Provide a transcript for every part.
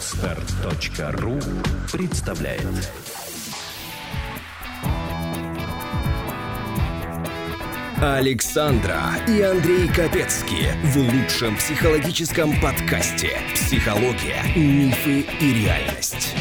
Отстар.ру представляет Александра и Андрей Капецки в лучшем психологическом подкасте «Психология, мифы и реальность».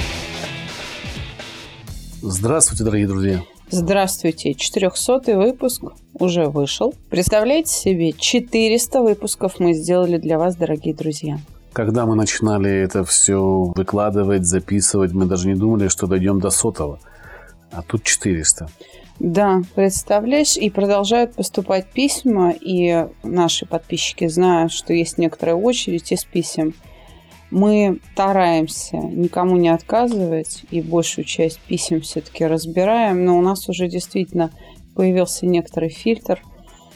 Здравствуйте, дорогие друзья. Здравствуйте, 400 выпуск уже вышел. Представляете себе, 400 выпусков мы сделали для вас, дорогие друзья. Когда мы начинали это все выкладывать, записывать, мы даже не думали, что дойдем до сотого. А тут 400. Да, представляешь, и продолжают поступать письма, и наши подписчики знают, что есть некоторая очередь из писем – мы стараемся никому не отказывать и большую часть писем все-таки разбираем, но у нас уже действительно появился некоторый фильтр,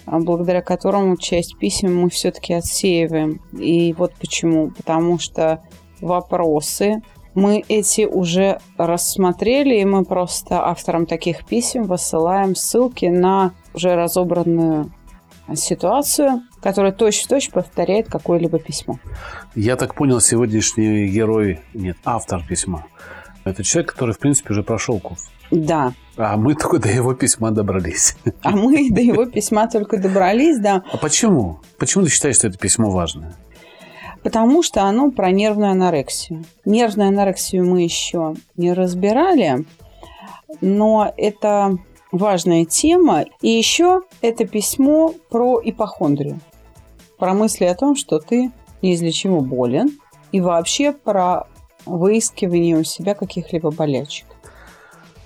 благодаря которому часть писем мы все-таки отсеиваем. И вот почему. Потому что вопросы мы эти уже рассмотрели, и мы просто авторам таких писем высылаем ссылки на уже разобранную ситуацию, которая точь-в-точь повторяет какое-либо письмо. Я так понял, сегодняшний герой, нет, автор письма. Это человек, который, в принципе, уже прошел курс. Да. А мы только до его письма добрались. А мы до его письма только добрались, да. А почему? Почему ты считаешь, что это письмо важное? Потому что оно про нервную анорексию. Нервную анорексию мы еще не разбирали, но это важная тема. И еще это письмо про ипохондрию. Про мысли о том, что ты неизлечимо болен. И вообще про выискивание у себя каких-либо болячек.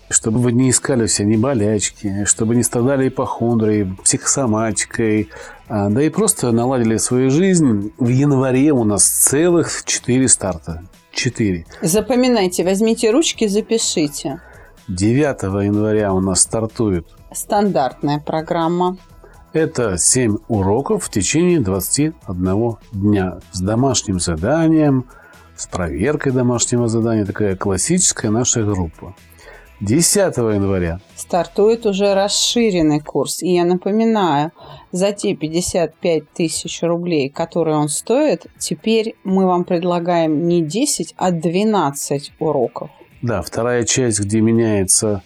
Чтобы вы не искали все ни болячки, чтобы не страдали ипохондрией, психосоматикой, а, да и просто наладили свою жизнь. В январе у нас целых четыре старта. Четыре. Запоминайте, возьмите ручки, запишите. 9 января у нас стартует стандартная программа. Это 7 уроков в течение 21 дня с домашним заданием, с проверкой домашнего задания. Такая классическая наша группа. 10 января стартует уже расширенный курс. И я напоминаю, за те 55 тысяч рублей, которые он стоит, теперь мы вам предлагаем не 10, а 12 уроков. Да, вторая часть, где меняется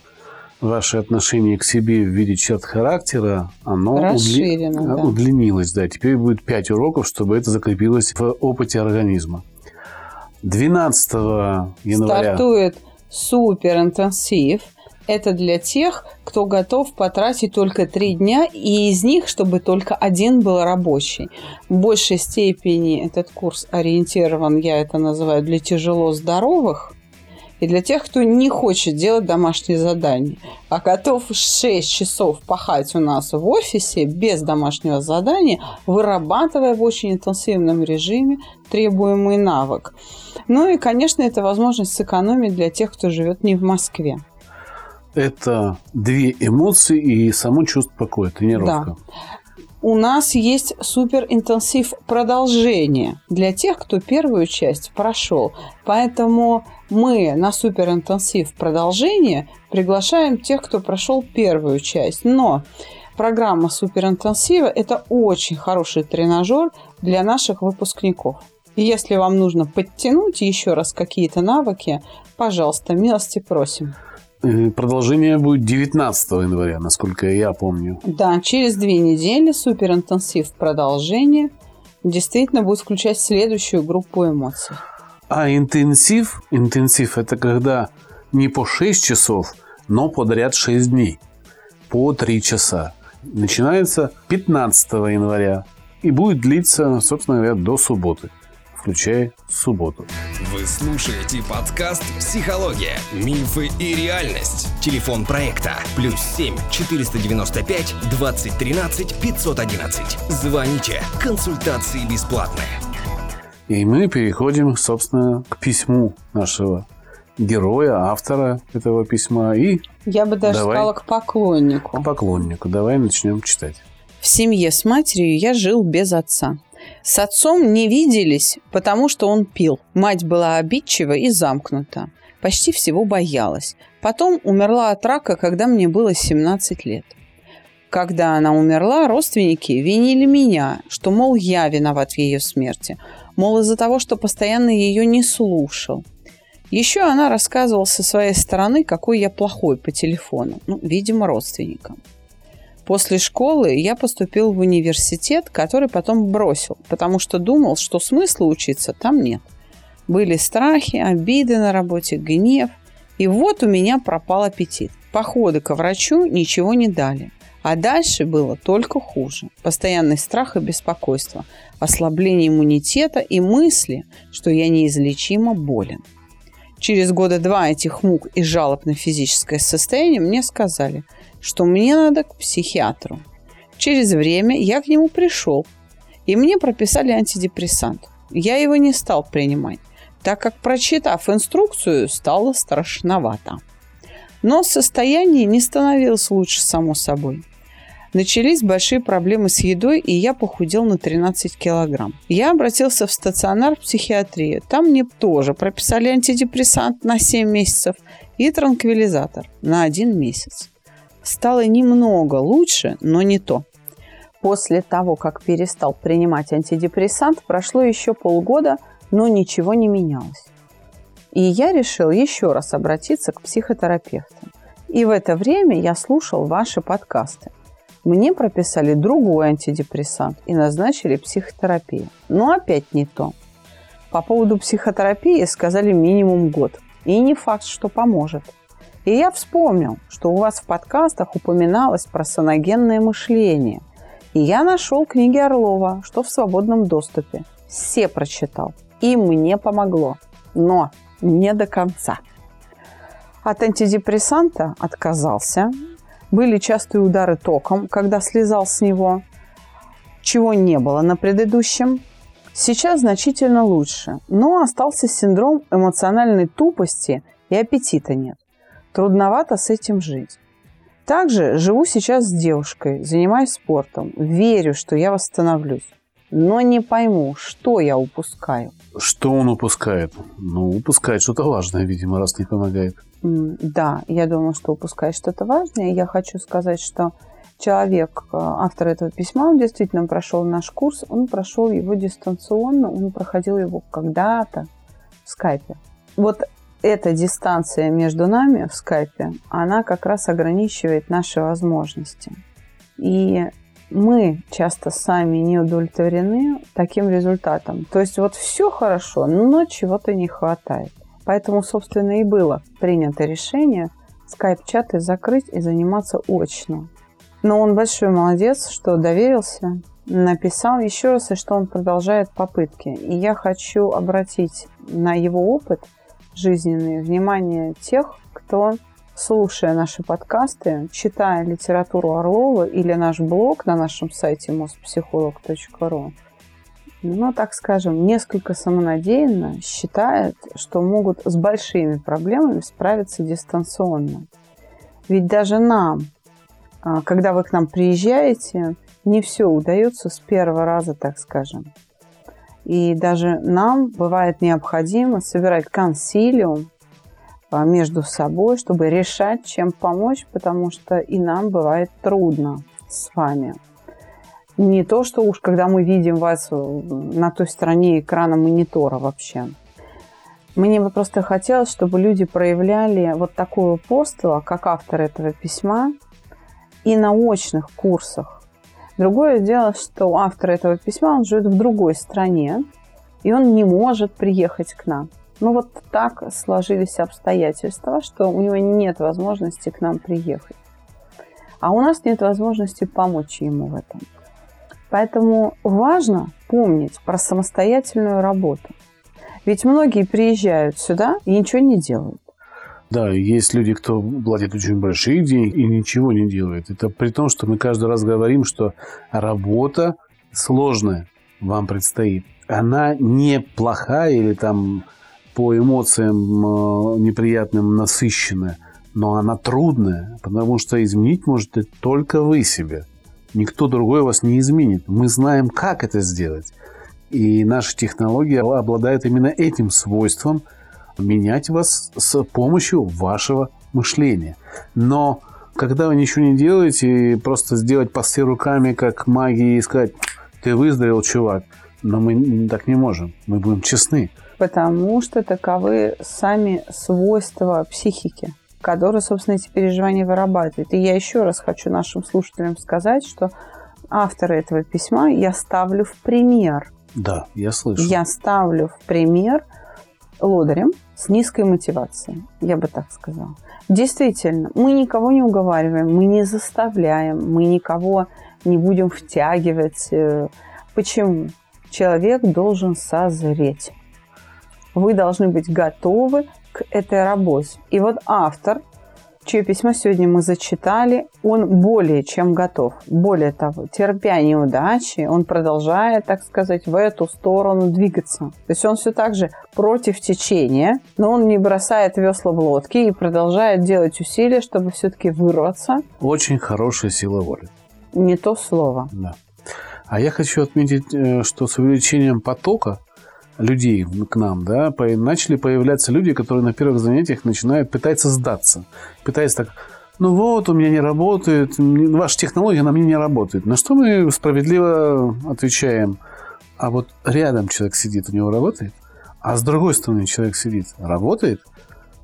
ваше отношение к себе в виде черт характера, оно удли... да. удлинилось. Да, теперь будет 5 уроков, чтобы это закрепилось в опыте организма. 12 января... Стартует супер интенсив. Это для тех, кто готов потратить только три дня, и из них, чтобы только один был рабочий. В большей степени этот курс ориентирован, я это называю, для тяжело здоровых – и для тех, кто не хочет делать домашние задания, а готов 6 часов пахать у нас в офисе без домашнего задания, вырабатывая в очень интенсивном режиме требуемый навык. Ну и, конечно, это возможность сэкономить для тех, кто живет не в Москве. Это две эмоции и само чувство покоя, тренировка. Да у нас есть суперинтенсив продолжение для тех, кто первую часть прошел. Поэтому мы на суперинтенсив продолжение приглашаем тех, кто прошел первую часть. Но программа суперинтенсива – это очень хороший тренажер для наших выпускников. И если вам нужно подтянуть еще раз какие-то навыки, пожалуйста, милости просим. Продолжение будет 19 января, насколько я помню. Да, через две недели суперинтенсив продолжение действительно будет включать следующую группу эмоций. А интенсив, интенсив это когда не по 6 часов, но подряд 6 дней, по 3 часа. Начинается 15 января и будет длиться, собственно говоря, до субботы включая субботу. Вы слушаете подкаст «Психология. Мифы и реальность». Телефон проекта «Плюс 7 495 2013 511». Звоните. Консультации бесплатные. И мы переходим, собственно, к письму нашего героя, автора этого письма. И Я бы даже давай, сказала к поклоннику. К поклоннику. Давай начнем читать. В семье с матерью я жил без отца. С отцом не виделись, потому что он пил. Мать была обидчива и замкнута. Почти всего боялась. Потом умерла от рака, когда мне было 17 лет. Когда она умерла, родственники винили меня, что, мол, я виноват в ее смерти. Мол, из-за того, что постоянно ее не слушал. Еще она рассказывала со своей стороны, какой я плохой по телефону. Ну, видимо, родственникам. После школы я поступил в университет, который потом бросил, потому что думал, что смысла учиться там нет. Были страхи, обиды на работе, гнев. И вот у меня пропал аппетит. Походы ко врачу ничего не дали. А дальше было только хуже. Постоянный страх и беспокойство, ослабление иммунитета и мысли, что я неизлечимо болен. Через года два этих мук и жалоб на физическое состояние мне сказали, что мне надо к психиатру. Через время я к нему пришел, и мне прописали антидепрессант. Я его не стал принимать, так как, прочитав инструкцию, стало страшновато. Но состояние не становилось лучше само собой. Начались большие проблемы с едой, и я похудел на 13 килограмм. Я обратился в стационар в психиатрию. Там мне тоже прописали антидепрессант на 7 месяцев и транквилизатор на 1 месяц. Стало немного лучше, но не то. После того, как перестал принимать антидепрессант, прошло еще полгода, но ничего не менялось. И я решил еще раз обратиться к психотерапевту. И в это время я слушал ваши подкасты. Мне прописали другой антидепрессант и назначили психотерапию. Но опять не то. По поводу психотерапии сказали минимум год. И не факт, что поможет. И я вспомнил, что у вас в подкастах упоминалось про саногенное мышление. И я нашел книги Орлова, что в свободном доступе. Все прочитал. И мне помогло. Но не до конца. От антидепрессанта отказался, были частые удары током, когда слезал с него, чего не было на предыдущем. Сейчас значительно лучше, но остался синдром эмоциональной тупости и аппетита нет. Трудновато с этим жить. Также живу сейчас с девушкой, занимаюсь спортом, верю, что я восстановлюсь. Но не пойму, что я упускаю. Что он упускает? Ну, упускает что-то важное, видимо, раз не помогает. Да, я думаю, что упускает что-то важное. Я хочу сказать, что человек, э, автор этого письма, он действительно прошел наш курс, он прошел его дистанционно, он проходил его когда-то в скайпе. Вот эта дистанция между нами в скайпе, она как раз ограничивает наши возможности. И мы часто сами не удовлетворены таким результатом. То есть вот все хорошо, но чего-то не хватает. Поэтому, собственно, и было принято решение скайп-чаты закрыть и заниматься очно. Но он большой молодец, что доверился, написал еще раз, и что он продолжает попытки. И я хочу обратить на его опыт жизненный внимание тех, кто, слушая наши подкасты, читая литературу Орлова или наш блог на нашем сайте mospsycholog.ru, ну, так скажем, несколько самонадеянно считает, что могут с большими проблемами справиться дистанционно. Ведь даже нам, а, когда вы к нам приезжаете, не все удается с первого раза, так скажем. И даже нам бывает необходимо собирать консилиум а, между собой, чтобы решать, чем помочь, потому что и нам бывает трудно с вами. Не то, что уж когда мы видим вас э, на той стороне экрана монитора вообще. Мне бы просто хотелось, чтобы люди проявляли вот такое упорство, как автор этого письма, и на очных курсах. Другое дело, что автор этого письма, он живет в другой стране, и он не может приехать к нам. Ну вот так сложились обстоятельства, что у него нет возможности к нам приехать. А у нас нет возможности помочь ему в этом. Поэтому важно помнить про самостоятельную работу. Ведь многие приезжают сюда и ничего не делают. Да, есть люди, кто платит очень большие деньги и ничего не делает. Это при том, что мы каждый раз говорим, что работа сложная вам предстоит. Она не плохая или там по эмоциям э, неприятным насыщенная, но она трудная, потому что изменить можете только вы себе. Никто другой вас не изменит. Мы знаем, как это сделать. И наша технология обладает именно этим свойством менять вас с помощью вашего мышления. Но когда вы ничего не делаете, просто сделать посты руками, как магии, и сказать, ты выздоровел, чувак. Но мы так не можем. Мы будем честны. Потому что таковы сами свойства психики, которые, собственно, эти переживания вырабатывают. И я еще раз хочу нашим слушателям сказать, что автора этого письма я ставлю в пример. Да, я слышу. Я ставлю в пример лодырем с низкой мотивацией, я бы так сказала. Действительно, мы никого не уговариваем, мы не заставляем, мы никого не будем втягивать. Э, почему? Человек должен созреть. Вы должны быть готовы к этой работе. И вот автор чье письмо сегодня мы зачитали, он более чем готов. Более того, терпя неудачи, он продолжает, так сказать, в эту сторону двигаться. То есть он все так же против течения, но он не бросает весла в лодке и продолжает делать усилия, чтобы все-таки вырваться. Очень хорошая сила воли. Не то слово. Да. А я хочу отметить, э, что с увеличением потока людей к нам, да, начали появляться люди, которые на первых занятиях начинают пытаться сдаться. Пытаются так, ну вот, у меня не работает, ваша технология на мне не работает. На что мы справедливо отвечаем, а вот рядом человек сидит, у него работает, а с другой стороны человек сидит, работает?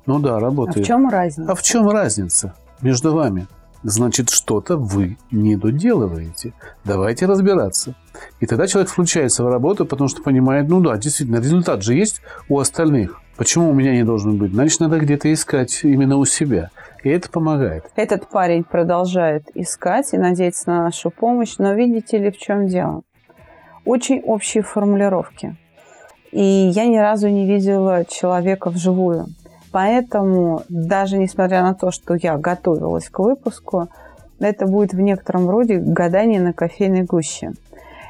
Ну да, работает. А в чем разница? А в чем разница между вами? Значит, что-то вы не доделываете. Давайте разбираться. И тогда человек включается в работу, потому что понимает, ну да, действительно, результат же есть у остальных. Почему у меня не должен быть? Значит, надо где-то искать именно у себя. И это помогает. Этот парень продолжает искать и надеяться на нашу помощь, но видите ли, в чем дело? Очень общие формулировки. И я ни разу не видела человека вживую. Поэтому, даже несмотря на то, что я готовилась к выпуску, это будет в некотором роде гадание на кофейной гуще.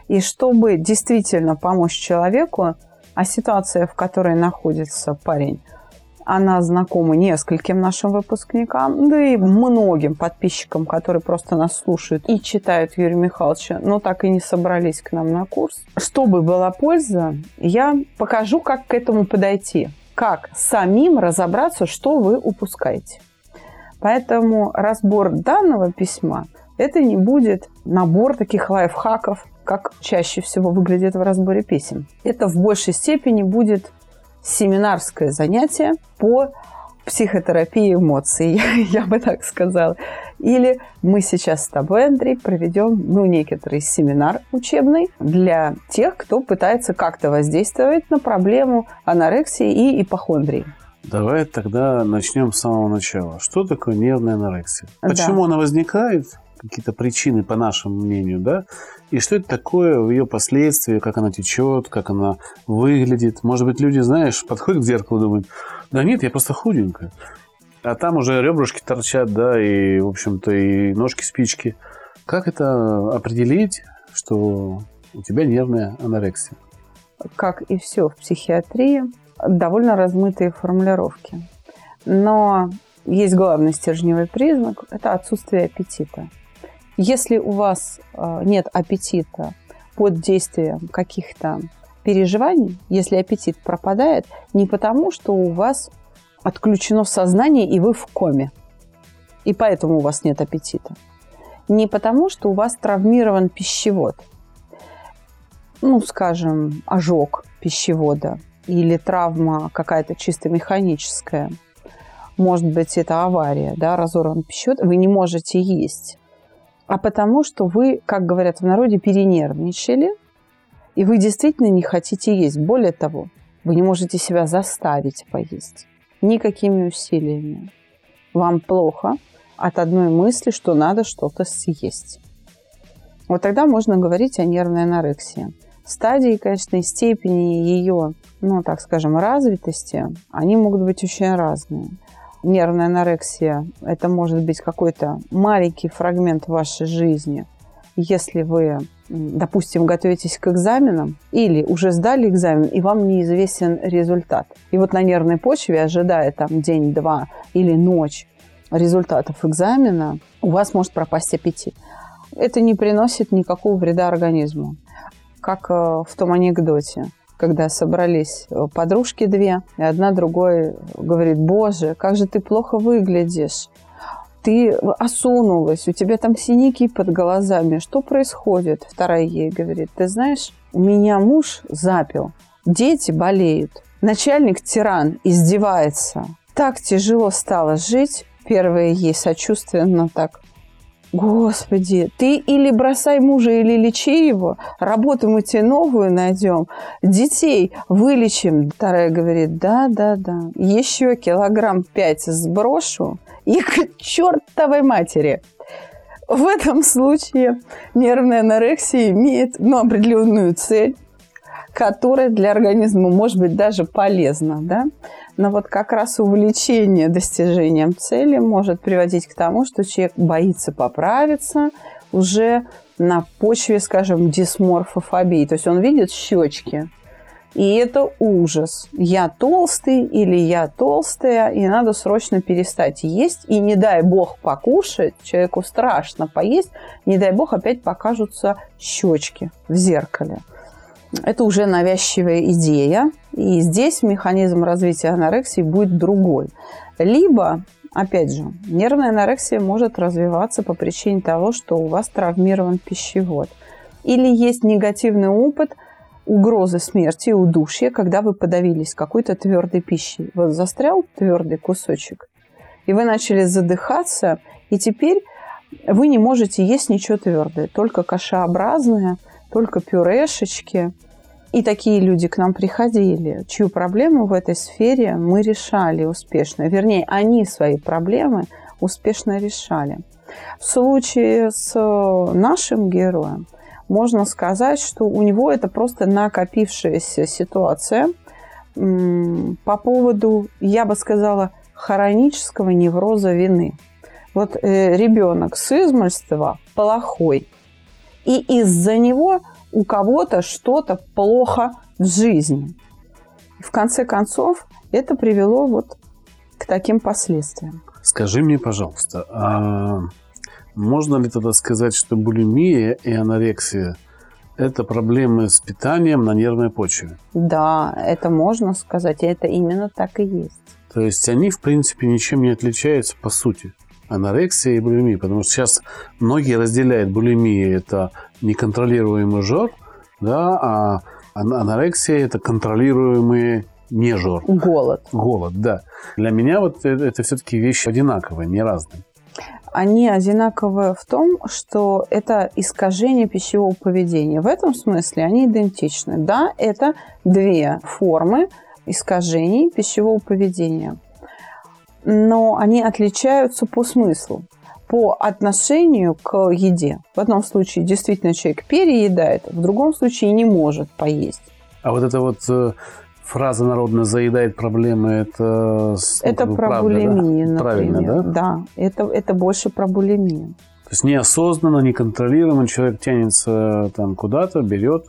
И чтобы действительно помочь человеку, а ситуация, в которой находится парень, она знакома нескольким нашим выпускникам, да и многим подписчикам, которые просто нас слушают и читают Юрия Михайловича, но так и не собрались к нам на курс. Чтобы была польза, я покажу, как к этому подойти как самим разобраться, что вы упускаете. Поэтому разбор данного письма – это не будет набор таких лайфхаков, как чаще всего выглядит в разборе писем. Это в большей степени будет семинарское занятие по психотерапии эмоций, я, бы так сказала. Или мы сейчас с тобой, Андрей, проведем ну, некоторый семинар учебный для тех, кто пытается как-то воздействовать на проблему анорексии и ипохондрии. Давай тогда начнем с самого начала. Что такое нервная анорексия? Почему да. она возникает? Какие-то причины, по нашему мнению, да? И что это такое в ее последствии, как она течет, как она выглядит? Может быть, люди, знаешь, подходят к зеркалу и думают, да нет, я просто худенькая. А там уже ребрышки торчат, да, и, в общем-то, и ножки-спички. Как это определить, что у тебя нервная анорексия? Как и все в психиатрии, довольно размытые формулировки. Но есть главный стержневой признак – это отсутствие аппетита. Если у вас э, нет аппетита под действием каких-то переживаний, если аппетит пропадает, не потому, что у вас отключено сознание и вы в коме, и поэтому у вас нет аппетита. Не потому, что у вас травмирован пищевод, ну, скажем, ожог пищевода или травма какая-то чисто механическая. Может быть, это авария, да, разорван пищевод, вы не можете есть. А потому, что вы, как говорят в народе, перенервничали – и вы действительно не хотите есть. Более того, вы не можете себя заставить поесть никакими усилиями. Вам плохо от одной мысли, что надо что-то съесть. Вот тогда можно говорить о нервной анорексии. Стадии, конечно, и степени ее, ну, так скажем, развитости, они могут быть очень разные. Нервная анорексия – это может быть какой-то маленький фрагмент вашей жизни – если вы, допустим, готовитесь к экзаменам или уже сдали экзамен, и вам неизвестен результат. И вот на нервной почве, ожидая там день-два или ночь результатов экзамена, у вас может пропасть аппетит. Это не приносит никакого вреда организму. Как э, в том анекдоте, когда собрались э, подружки две, и одна другой говорит, боже, как же ты плохо выглядишь ты осунулась, у тебя там синяки под глазами. Что происходит? Вторая ей говорит, ты знаешь, у меня муж запил, дети болеют, начальник тиран издевается. Так тяжело стало жить. Первая ей сочувственно так Господи, ты или бросай мужа, или лечи его. Работу мы тебе новую найдем. Детей вылечим. Вторая говорит, да, да, да. Еще килограмм пять сброшу и к чертовой матери. В этом случае нервная анорексия имеет ну, определенную цель, которая для организма может быть даже полезна. Да? Но вот как раз увлечение достижением цели может приводить к тому, что человек боится поправиться уже на почве, скажем, дисморфофобии. То есть он видит щечки, и это ужас. Я толстый или я толстая, и надо срочно перестать есть. И не дай бог покушать, человеку страшно поесть, не дай бог опять покажутся щечки в зеркале это уже навязчивая идея, и здесь механизм развития анорексии будет другой. Либо, опять же, нервная анорексия может развиваться по причине того, что у вас травмирован пищевод. Или есть негативный опыт угрозы смерти, удушья, когда вы подавились какой-то твердой пищей. Вот застрял твердый кусочек, и вы начали задыхаться, и теперь вы не можете есть ничего твердое, только кашеобразное – только пюрешечки. И такие люди к нам приходили, чью проблему в этой сфере мы решали успешно. Вернее, они свои проблемы успешно решали. В случае с нашим героем можно сказать, что у него это просто накопившаяся ситуация по поводу, я бы сказала, хронического невроза вины. Вот э, ребенок с измольства плохой, и из-за него у кого-то что-то плохо в жизни. В конце концов, это привело вот к таким последствиям. Скажи мне, пожалуйста, а можно ли тогда сказать, что булимия и анорексия – это проблемы с питанием на нервной почве? Да, это можно сказать, и это именно так и есть. То есть они, в принципе, ничем не отличаются по сути? анорексия и булимия, потому что сейчас многие разделяют булимию это неконтролируемый жор, да, а анорексия это контролируемый не жор. Голод. Голод, да. Для меня вот это, это все-таки вещи одинаковые, не разные. Они одинаковые в том, что это искажение пищевого поведения. В этом смысле они идентичны. Да, это две формы искажений пищевого поведения но они отличаются по смыслу, по отношению к еде. В одном случае действительно человек переедает, в другом случае не может поесть. А вот это вот э, фраза народная «заедает проблемы» – это... Это ну, про правда, булимию, да? Правильно, да? Да, это, это больше про булимию. То есть неосознанно, неконтролируемо человек тянется там куда-то, берет,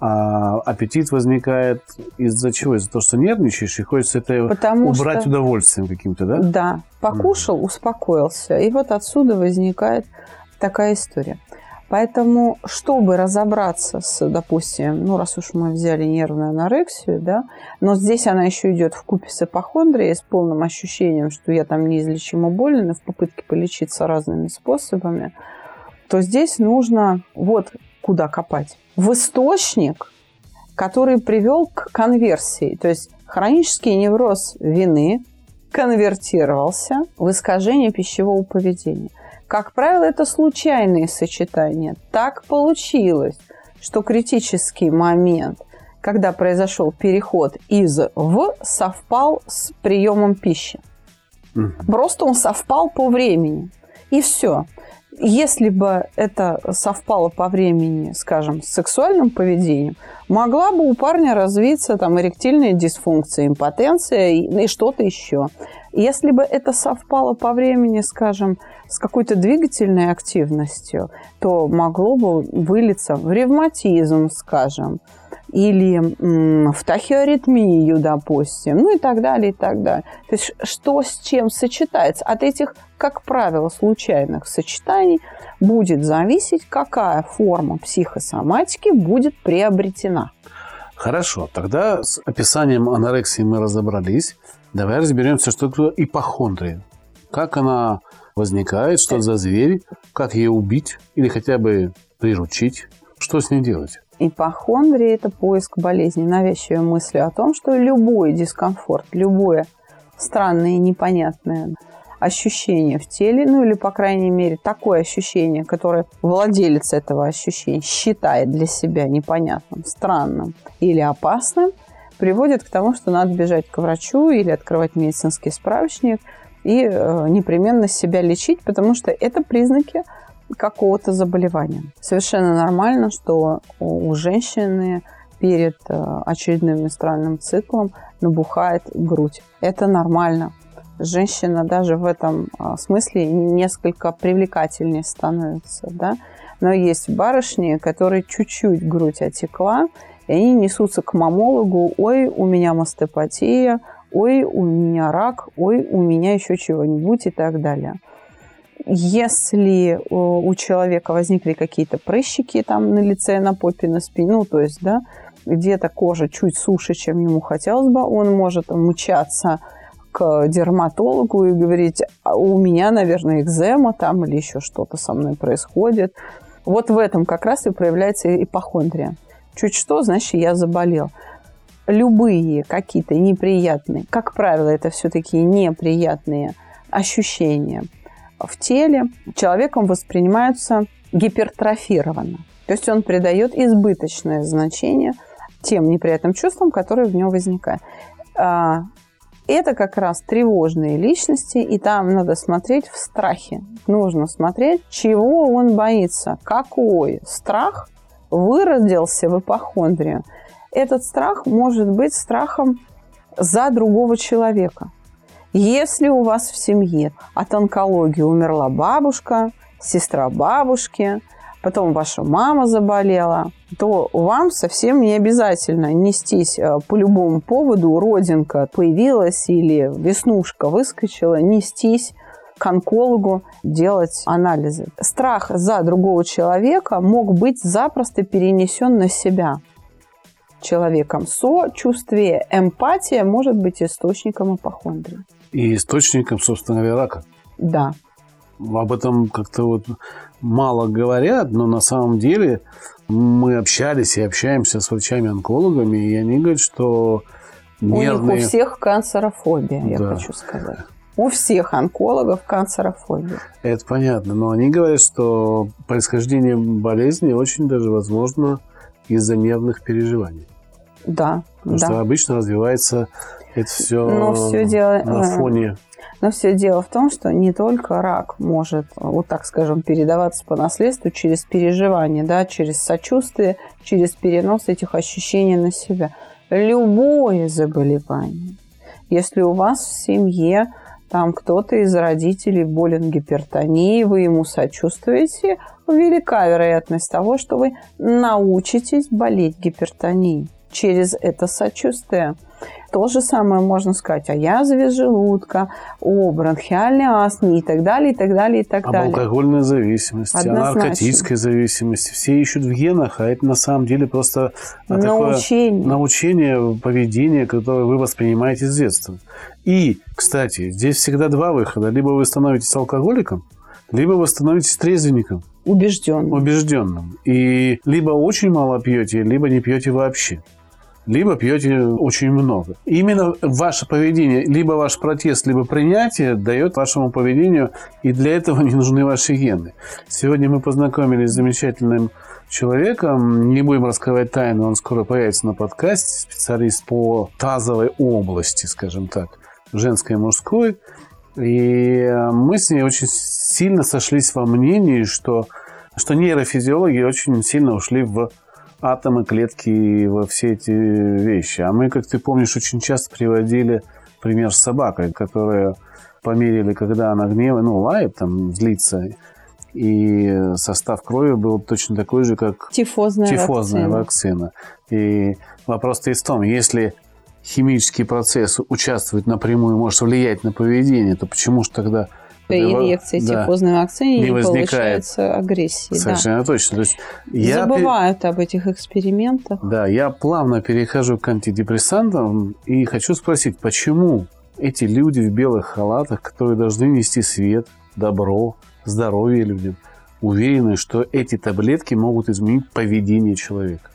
а аппетит возникает из-за чего? Из-за того, что нервничаешь и хочется это Потому убрать что... удовольствием каким-то, да? Да. Покушал, mm. успокоился. И вот отсюда возникает такая история. Поэтому, чтобы разобраться с, допустим, ну, раз уж мы взяли нервную анорексию, да, но здесь она еще идет в купе с эпохондрией, с полным ощущением, что я там неизлечимо болен, и в попытке полечиться разными способами, то здесь нужно вот куда копать в источник, который привел к конверсии. То есть хронический невроз вины конвертировался в искажение пищевого поведения. Как правило, это случайные сочетания. Так получилось, что критический момент, когда произошел переход из в, совпал с приемом пищи. Просто он совпал по времени. И все. Если бы это совпало по времени, скажем, с сексуальным поведением, могла бы у парня развиться там эректильная дисфункция, импотенция и, и что-то еще. Если бы это совпало по времени, скажем, с какой-то двигательной активностью, то могло бы вылиться в ревматизм, скажем, или в тахиаритмию, допустим, ну и так далее, и так далее. То есть что с чем сочетается? От этих, как правило, случайных сочетаний будет зависеть, какая форма психосоматики будет приобретена. Хорошо, тогда с описанием анорексии мы разобрались. Давай разберемся, что такое ипохондрия. Как она возникает что за зверь, как ее убить или хотя бы приручить, что с ней делать? Ипохондрия – это поиск болезни, навязчивые мысли о том, что любой дискомфорт, любое странное и непонятное ощущение в теле, ну или, по крайней мере, такое ощущение, которое владелец этого ощущения считает для себя непонятным, странным или опасным, приводит к тому, что надо бежать к врачу или открывать медицинский справочник и э, непременно себя лечить, потому что это признаки какого-то заболевания. Совершенно нормально, что у женщины перед э, очередным менструальным циклом набухает грудь. Это нормально. Женщина даже в этом э, смысле несколько привлекательнее становится. Да? Но есть барышни, которые чуть-чуть грудь отекла, и они несутся к мамологу, ой, у меня мастопатия, ой, у меня рак, ой, у меня еще чего-нибудь и так далее. Если э, у человека возникли какие-то прыщики там на лице, на попе, на спине, ну, то есть, да, где-то кожа чуть суше, чем ему хотелось бы, он может мчаться к дерматологу и говорить, «А у меня, наверное, экзема там или еще что-то со мной происходит. Вот в этом как раз и проявляется ипохондрия. Чуть что, значит, я заболел. Любые какие-то неприятные, как правило, это все-таки неприятные ощущения – в теле человеком воспринимаются гипертрофированно. То есть он придает избыточное значение тем неприятным чувствам, которые в нем возникают. А, это как раз тревожные личности, и там надо смотреть в страхе. Нужно смотреть, чего он боится, какой страх выродился в ипохондрию. Этот страх может быть страхом за другого человека – если у вас в семье от онкологии умерла бабушка, сестра бабушки, потом ваша мама заболела, то вам совсем не обязательно нестись э, по любому поводу, родинка появилась или веснушка выскочила, нестись к онкологу делать анализы. Страх за другого человека мог быть запросто перенесен на себя человеком. Сочувствие, эмпатия может быть источником ипохондрии и источником, собственно говоря, рака. Да. Об этом как-то вот мало говорят, но на самом деле мы общались и общаемся с врачами-онкологами, и они говорят, что нервные... У них у всех канцерофобия, я да. хочу сказать. У всех онкологов канцерофобия. Это понятно, но они говорят, что происхождение болезни очень даже возможно из-за нервных переживаний. Да. Потому да. что обычно развивается это все, но все дело, на фоне... Но все дело в том, что не только рак может, вот так скажем, передаваться по наследству через переживание, да, через сочувствие, через перенос этих ощущений на себя. Любое заболевание. Если у вас в семье там кто-то из родителей болен гипертонией, вы ему сочувствуете, велика вероятность того, что вы научитесь болеть гипертонией через это сочувствие. То же самое можно сказать о язве желудка, о бронхиальной астме и так далее, и так далее, и так Об далее. алкогольной зависимости, Однозначно. о наркотической зависимости. Все ищут в генах, а это на самом деле просто научение. такое научение поведения, которое вы воспринимаете с детства. И, кстати, здесь всегда два выхода. Либо вы становитесь алкоголиком, либо вы становитесь трезвенником. Убежденным. Убежденным. И либо очень мало пьете, либо не пьете вообще либо пьете очень много. Именно ваше поведение, либо ваш протест, либо принятие дает вашему поведению, и для этого не нужны ваши гены. Сегодня мы познакомились с замечательным человеком, не будем раскрывать тайну, он скоро появится на подкасте, специалист по тазовой области, скажем так, женской и мужской. И мы с ней очень сильно сошлись во мнении, что, что нейрофизиологи очень сильно ушли в атомы, клетки во все эти вещи. А мы, как ты помнишь, очень часто приводили пример с собакой, которая померили, когда она гневает, ну, лает, там, злится, и состав крови был точно такой же, как тифозная, тифозная вакцина. вакцина. И вопрос-то в том, если химический процесс участвует напрямую, может влиять на поведение, то почему же тогда при инъекции да. тифозной вакцины не, не получается агрессии. Совершенно да. точно. То есть я Забывают об этих экспериментах. Да, я плавно перехожу к антидепрессантам и хочу спросить, почему эти люди в белых халатах, которые должны нести свет, добро, здоровье людям, уверены, что эти таблетки могут изменить поведение человека?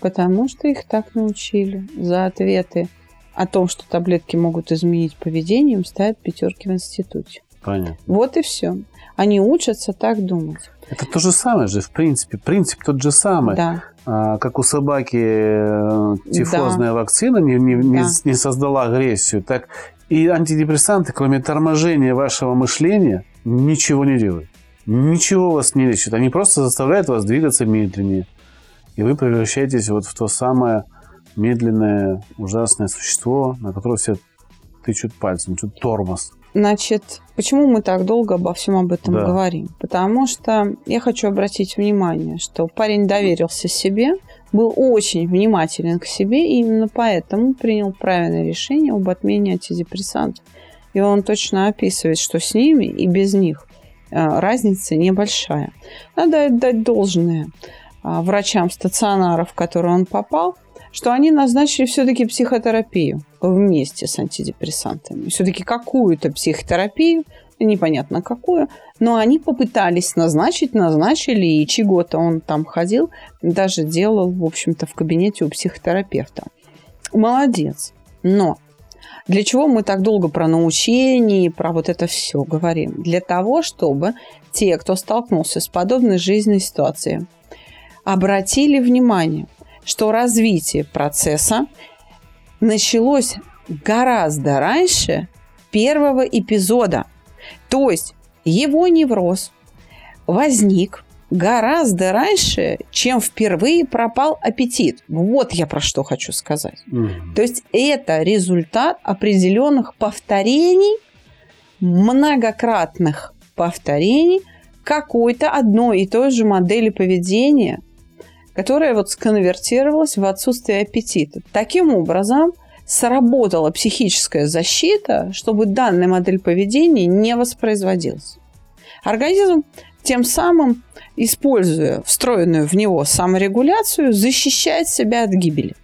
Потому что их так научили. За ответы о том, что таблетки могут изменить поведение, им ставят пятерки в институте. Понятно. Вот и все. Они учатся так думать. Это то же самое же, в принципе. Принцип тот же самый. Да. А, как у собаки э, тифозная Да. вакцина не, не- Да. не создала агрессию, так и антидепрессанты, кроме торможения вашего мышления, ничего не делают. Ничего вас не лечат. Они просто заставляют вас двигаться медленнее. И вы превращаетесь вот в то самое медленное, ужасное существо, на которое все тычут пальцем, тут тормоз. Значит, почему мы так долго обо всем об этом Да. говорим? Потому что я хочу обратить внимание, что парень доверился себе, был очень внимателен к себе, и именно поэтому принял правильное решение об отмене антидепрессантов. И он точно описывает, что с ними и без них э, разница небольшая. Надо отдать должное а, врачам стационаров, в которые он попал, что они назначили все-таки психотерапию вместе с антидепрессантами. Все-таки какую-то психотерапию, непонятно какую, но они попытались назначить, назначили, и чего-то он там ходил, даже делал, в общем-то, в кабинете у психотерапевта. Молодец. Но для чего мы так долго про научение про вот это все говорим? Для того, чтобы те, кто столкнулся с подобной жизненной ситуацией, обратили внимание, что развитие процесса началось гораздо раньше первого эпизода. То есть его невроз возник гораздо раньше, чем впервые пропал аппетит. Вот я про что хочу сказать. Мгм. То есть это результат определенных повторений, многократных повторений какой-то одной и той же модели поведения, которая вот сконвертировалась в отсутствие аппетита. Таким образом, сработала психическая защита, чтобы данная модель поведения не воспроизводилась. Организм тем самым, используя встроенную в него саморегуляцию, защищает себя от гибели.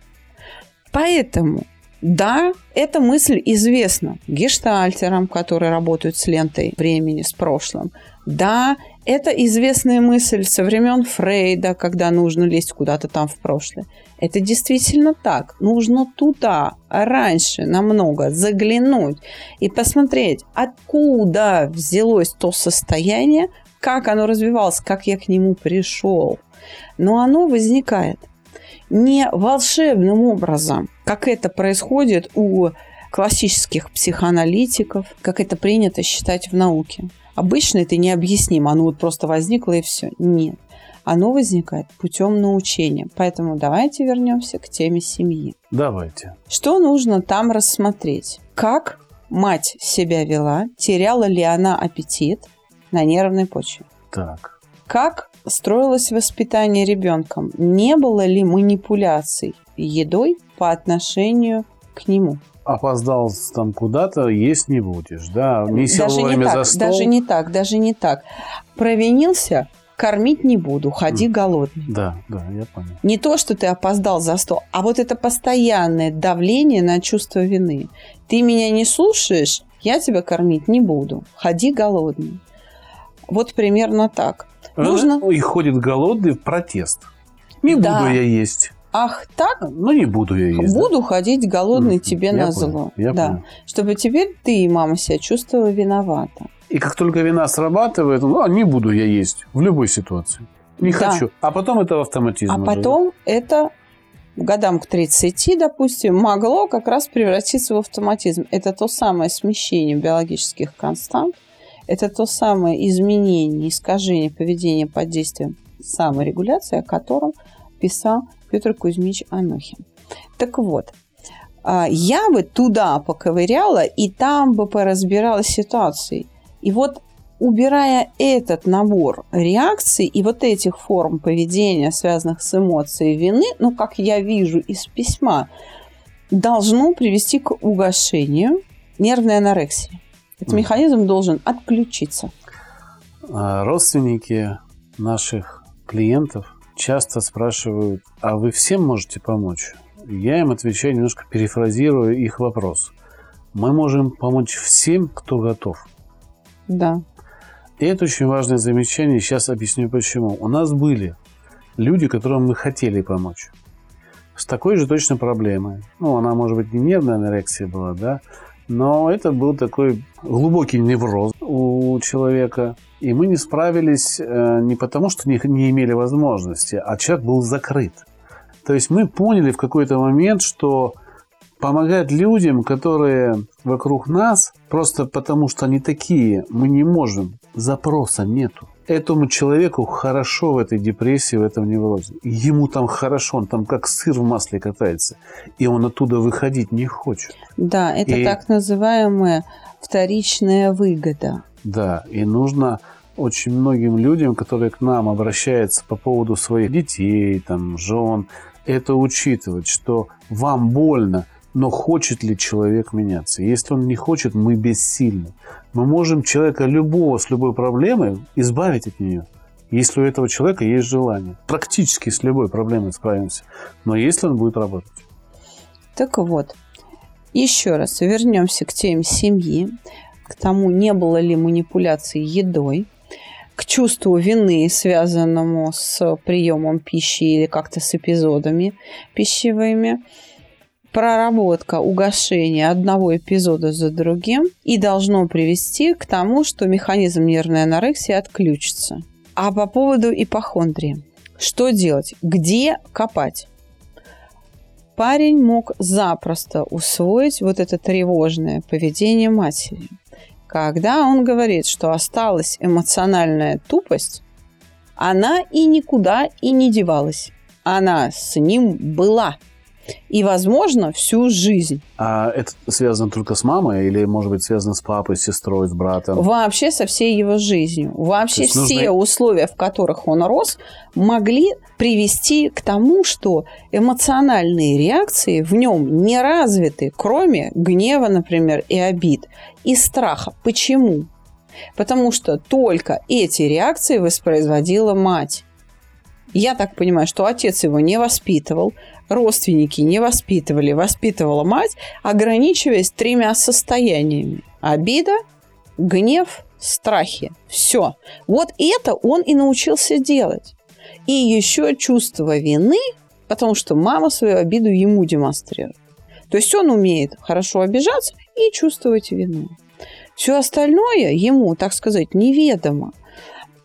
Поэтому, да, эта мысль известна гештальтерам, которые работают с лентой времени, с прошлым. Да, это известная мысль со времен Фрейда, когда нужно лезть куда-то там в прошлое. Это действительно так. Нужно туда раньше намного заглянуть и посмотреть, откуда взялось то состояние, как оно развивалось, как я к нему пришел. Но оно возникает не волшебным образом, как это происходит у классических психоаналитиков, как это принято считать в науке. Обычно это необъяснимо, оно вот просто возникло и все. Нет, оно возникает путем научения. Поэтому давайте вернемся к теме семьи. Давайте. Что нужно там рассмотреть? Как мать себя вела, теряла ли она аппетит на нервной почве? Так. Как строилось воспитание ребенком? Не было ли манипуляций едой по отношению к нему? Опоздал там куда-то, есть не будешь, да? Не сел даже не так, за стол. даже не так, даже не так. Провинился, кормить не буду, ходи голодный. Да, да, я понял. Не то, что ты опоздал за стол, а вот это постоянное давление на чувство вины. Ты меня не слушаешь, я тебя кормить не буду. Ходи голодный. Вот примерно так. Нужно- И ходит голодный в протест. Не Да. буду я есть. Ах, так? Ну, не буду я есть. да. Буду ходить голодный Мгм. тебе Я на зло. я да. понял. Чтобы теперь ты и мама себя чувствовала виновата. И как только вина срабатывает, ну, а не буду я есть в любой ситуации. Не Да. хочу. А потом это автоматизм. А уже. потом это годам к 30, допустим, могло как раз превратиться в автоматизм. Это то самое смещение биологических констант, это то самое изменение, искажение поведения под действием саморегуляции, о котором писал Петр Кузьмич Анохин. Так вот, а, я бы туда поковыряла, и там бы поразбирала ситуации. И вот убирая этот набор реакций и вот этих форм поведения, связанных с эмоцией вины, ну, как я вижу из письма, должно привести к угошению нервной анорексии. Этот Мгм. механизм должен отключиться. А Родственники наших клиентов часто спрашивают, а вы всем можете помочь? Я им отвечаю, немножко перефразируя их вопрос. Мы можем помочь всем, кто готов. Да. И это очень важное замечание. Сейчас объясню почему. У нас были люди, которым мы хотели помочь. С такой же точно проблемой. Ну, она, может быть, не нервная анорексия была, да, но это был такой глубокий невроз у человека. И мы не справились э, не потому, что не, не имели возможности, а человек был закрыт. То есть мы поняли в какой-то момент, что помогать людям, которые вокруг нас, просто потому что они такие, мы не можем. Запроса нету. Этому человеку хорошо в этой депрессии, в этом неврозе. Ему там хорошо, он там как сыр в масле катается. И он оттуда выходить не хочет. Да, это и... так называемая вторичная выгода. Да, и нужно очень многим людям, которые к нам обращаются по поводу своих детей, там, жен, это учитывать, что вам больно, но хочет ли человек меняться? Если он не хочет, мы бессильны. Мы можем человека любого с любой проблемой избавить от нее, если у этого человека есть желание. Практически с любой проблемой справимся, но если он будет работать. Так вот, еще раз вернемся к теме семьи, к тому, не было ли манипуляции едой, к чувству вины, связанному с приемом пищи или как-то с эпизодами пищевыми – проработка угошения одного эпизода за другим и должно привести к тому, что механизм нервной анорексии отключится. А по поводу ипохондрии. Что делать? Где копать? Парень мог запросто усвоить вот это тревожное поведение матери. Когда он говорит, что осталась эмоциональная тупость, она и никуда и не девалась. Она с ним была – и, возможно, всю жизнь. А это связано только с мамой или, может быть, связано с папой, с сестрой, с братом? Вообще со всей его жизнью. Вообще все нужно... условия, в которых он рос, могли привести к тому, что эмоциональные реакции в нем не развиты, кроме гнева, например, и обид, и страха. Почему? Потому что только эти реакции воспроизводила мать. Я так понимаю, что отец его не воспитывал, родственники не воспитывали, воспитывала мать, ограничиваясь тремя состояниями. Обида, гнев, страхи. Все. Вот это он и научился делать. И еще чувство вины, потому что мама свою обиду ему демонстрирует. То есть он умеет хорошо обижаться и чувствовать вину. Все остальное ему, так сказать, неведомо.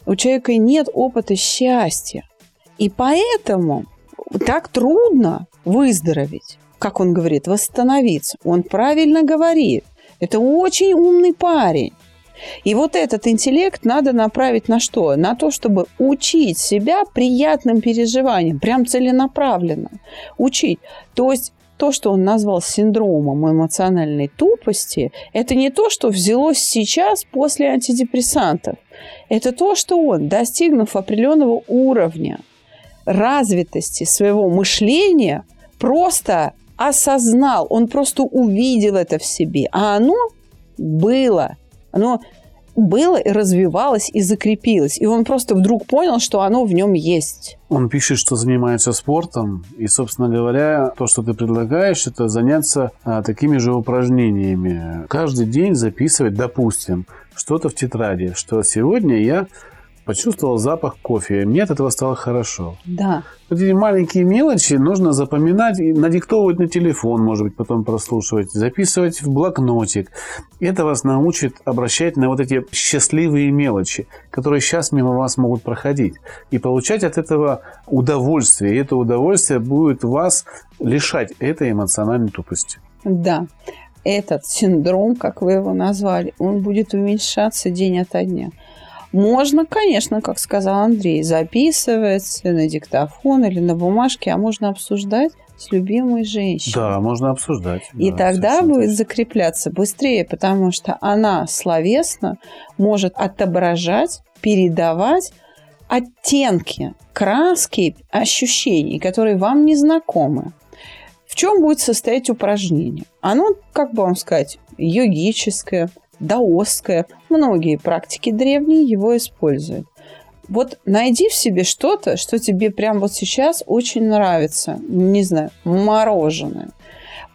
У человека нет опыта счастья. И поэтому так трудно выздороветь, как он говорит, восстановиться. Он правильно говорит. Это очень умный парень. И вот этот интеллект надо направить на что? На то, чтобы учить себя приятным переживаниям, прям целенаправленно. Учить. То есть то, что он назвал синдромом эмоциональной тупости, это не то, что взялось сейчас после антидепрессантов. Это то, что он, достигнув определенного уровня развитости своего мышления просто осознал, он просто увидел это в себе. А оно было, оно было и развивалось и закрепилось. И он просто вдруг понял, что оно в нем есть. Он пишет, что занимается спортом. И, собственно говоря, то, что ты предлагаешь, это заняться а, такими же упражнениями. Каждый день записывать, допустим, что-то в тетради, что сегодня я почувствовал запах кофе. Мне от этого стало хорошо. Да. Вот эти маленькие мелочи нужно запоминать и надиктовывать на телефон, может быть, потом прослушивать, записывать в блокнотик. Это вас научит обращать на вот эти счастливые мелочи, которые сейчас мимо вас могут проходить. И получать от этого удовольствие. И это удовольствие будет вас лишать этой эмоциональной тупости. Да этот синдром, как вы его назвали, он будет уменьшаться день ото дня. Можно, конечно, как сказал Андрей, записывать на диктофон или на бумажке, а можно обсуждать с любимой женщиной. Да, можно обсуждать. И да, тогда будет закрепляться быстрее, потому что она словесно может отображать, передавать оттенки, краски ощущений, которые вам не знакомы. В чем будет состоять упражнение? Оно, как бы вам сказать, йогическое, даосское. Многие практики древние его используют. Вот найди в себе что-то, что тебе прямо вот сейчас очень нравится. Не знаю, мороженое.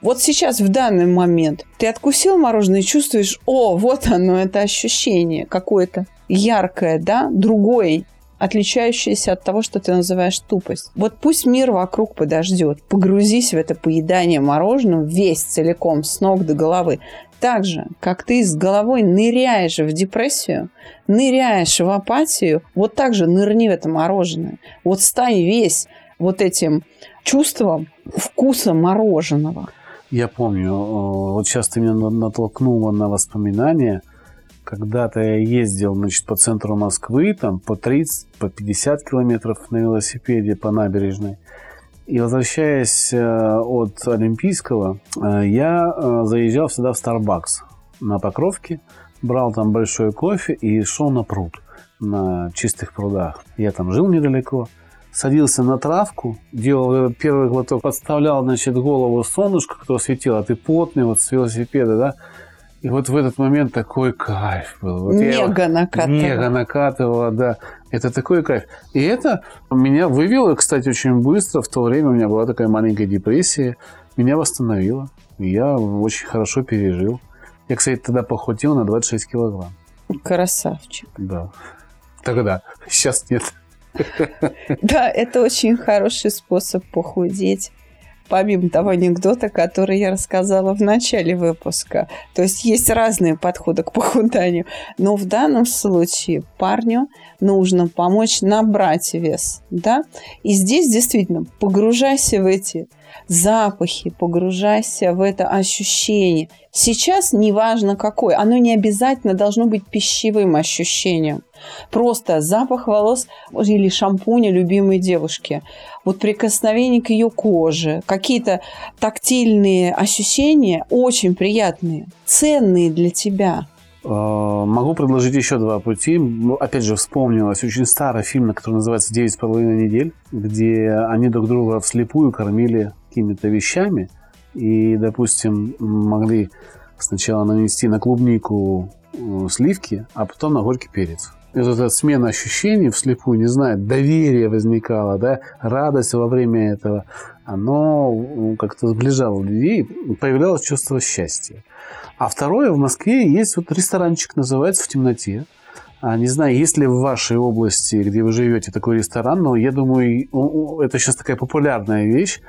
Вот сейчас, в данный момент, ты откусил мороженое и чувствуешь, о, вот оно, это ощущение какое-то яркое, да, другое, отличающееся от того, что ты называешь тупость. Вот пусть мир вокруг подождет. Погрузись в это поедание мороженого весь целиком, с ног до головы. Так же, как ты с головой ныряешь в депрессию, ныряешь в апатию, вот так же нырни в это мороженое. Вот стань весь вот этим чувством вкуса мороженого. Я помню, э, вот сейчас ты меня натолкнула на воспоминания – когда-то я ездил значит, по центру Москвы, там по 30, по 50 километров на велосипеде по набережной. И возвращаясь э, от Олимпийского, э, я э, заезжал всегда в Starbucks на Покровке, брал там большой кофе и шел на пруд на чистых прудах. Я там жил недалеко. Садился на травку, делал первый глоток, подставлял, значит, голову солнышко, которое светило, а ты потный вот с велосипеда, да, и вот в этот момент такой кайф был. Вот мега накатывало. Мега накатывало, да. Это такой кайф. И это меня вывело, кстати, очень быстро. В то время у меня была такая маленькая депрессия. Меня восстановило. Я очень хорошо пережил. Я, кстати, тогда похудел на 26 килограмм. Красавчик. Да. Тогда. Сейчас нет. Да, это очень хороший способ похудеть помимо того анекдота, который я рассказала в начале выпуска. То есть есть разные подходы к похуданию. Но в данном случае парню нужно помочь набрать вес. Да? И здесь действительно погружайся в эти запахи, погружайся в это ощущение. Сейчас неважно какое, оно не обязательно должно быть пищевым ощущением. Просто запах волос или шампуня любимой девушки, вот прикосновение к ее коже, какие-то тактильные ощущения очень приятные, ценные для тебя. А, могу предложить еще два пути. Опять же, вспомнилось очень старый фильм, который называется «Девять с половиной недель», где они друг друга вслепую кормили какими-то вещами и, допустим, могли сначала нанести на клубнику э, сливки, а потом на горький перец. Эта смена ощущений вслепую, не знаю, доверие возникало, да, радость во время этого, оно как-то сближало людей, появлялось чувство счастья. А второе, в Москве есть вот ресторанчик, называется «В темноте». А, не знаю, есть ли в вашей области, где вы живете, такой ресторан, но я думаю, это сейчас такая популярная вещь.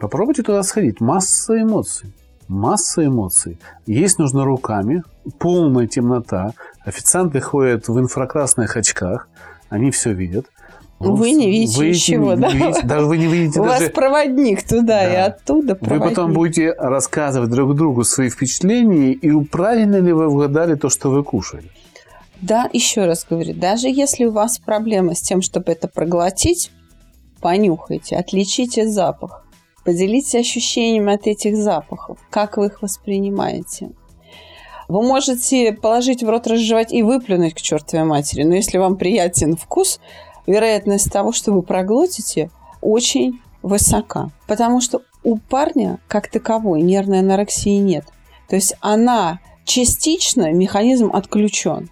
Попробуйте туда сходить. Масса эмоций. Масса эмоций. Есть нужно руками, полная темнота. Официанты ходят в инфракрасных очках. Они все видят. Вы не видите вы ничего, не, да? Не видите, даже вы не видите. У даже... вас проводник туда да. и оттуда проводник. Вы потом будете рассказывать друг другу свои впечатления, и правильно ли вы угадали то, что вы кушали. Да, еще раз говорю, даже если у вас проблема с тем, чтобы это проглотить, понюхайте, отличите запах. Поделитесь ощущениями от этих запахов. Как вы их воспринимаете? Вы можете положить в рот, разжевать и выплюнуть к чертовой матери. Но если вам приятен вкус, вероятность того, что вы проглотите, очень высока. Потому что у парня, как таковой, нервной анорексии нет. То есть она частично, механизм отключен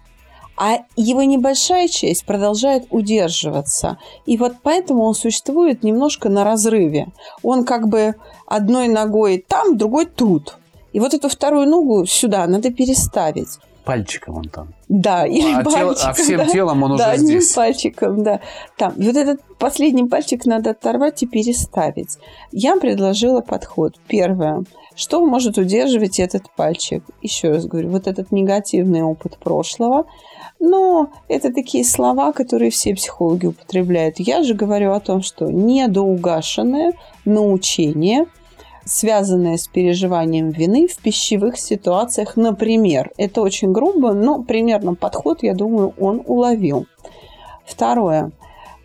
а его небольшая часть продолжает удерживаться. И вот поэтому он существует немножко на разрыве. Он как бы одной ногой там, другой тут. И вот эту вторую ногу сюда надо переставить. Пальчиком он там. Да, или а, пальчиком. Тел, а всем да. телом он да, уже здесь. Да, пальчиком, да. Там. И вот этот последний пальчик надо оторвать и переставить. Я предложила подход. Первое. Что может удерживать этот пальчик? Еще раз говорю, вот этот негативный опыт прошлого – но это такие слова, которые все психологи употребляют. Я же говорю о том, что недоугашенное научение, связанное с переживанием вины в пищевых ситуациях, например. Это очень грубо, но примерно подход, я думаю, он уловил. Второе.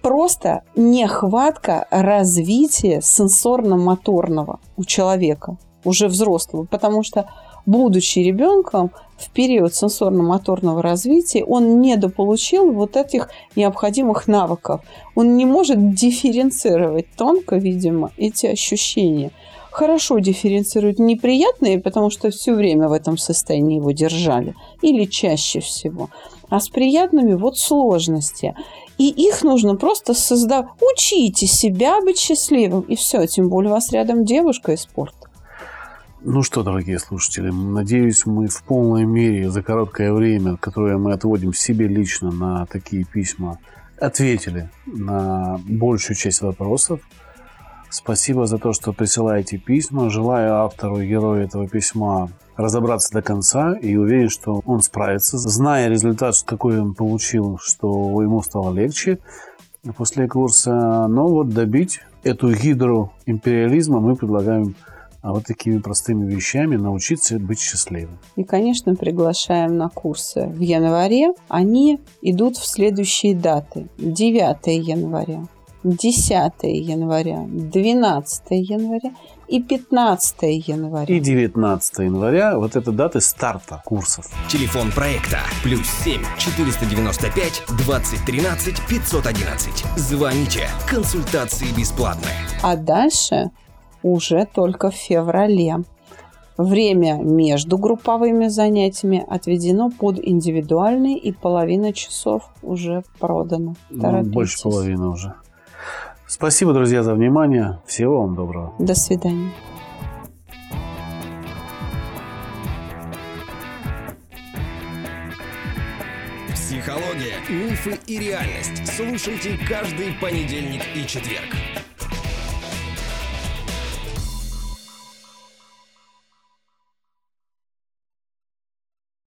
Просто нехватка развития сенсорно-моторного у человека, уже взрослого, потому что будучи ребенком, в период сенсорно-моторного развития он недополучил вот этих необходимых навыков. Он не может дифференцировать тонко, видимо, эти ощущения. Хорошо дифференцирует неприятные, потому что все время в этом состоянии его держали, или чаще всего. А с приятными вот сложности. И их нужно просто создать. Учите себя быть счастливым, и все. Тем более у вас рядом девушка и спорт. Ну что, дорогие слушатели, надеюсь, мы в полной мере за короткое время, которое мы отводим себе лично на такие письма, ответили на большую часть вопросов. Спасибо за то, что присылаете письма. Желаю автору герою этого письма разобраться до конца и уверен, что он справится. Зная результат, какой он получил, что ему стало легче после курса. Но вот добить эту гидру империализма мы предлагаем а вот такими простыми вещами научиться быть счастливым. И, конечно, приглашаем на курсы в январе. Они идут в следующие даты. 9 января, 10 января, 12 января и 15 января. И 19 января. Вот это даты старта курсов. Телефон проекта плюс 7 495 2013 511. Звоните. Консультации бесплатные. А дальше уже только в феврале. Время между групповыми занятиями отведено под индивидуальные и половина часов уже продано. Ну, больше половины уже. Спасибо, друзья, за внимание. Всего вам доброго. До свидания. Психология, мифы и реальность. Слушайте каждый понедельник и четверг.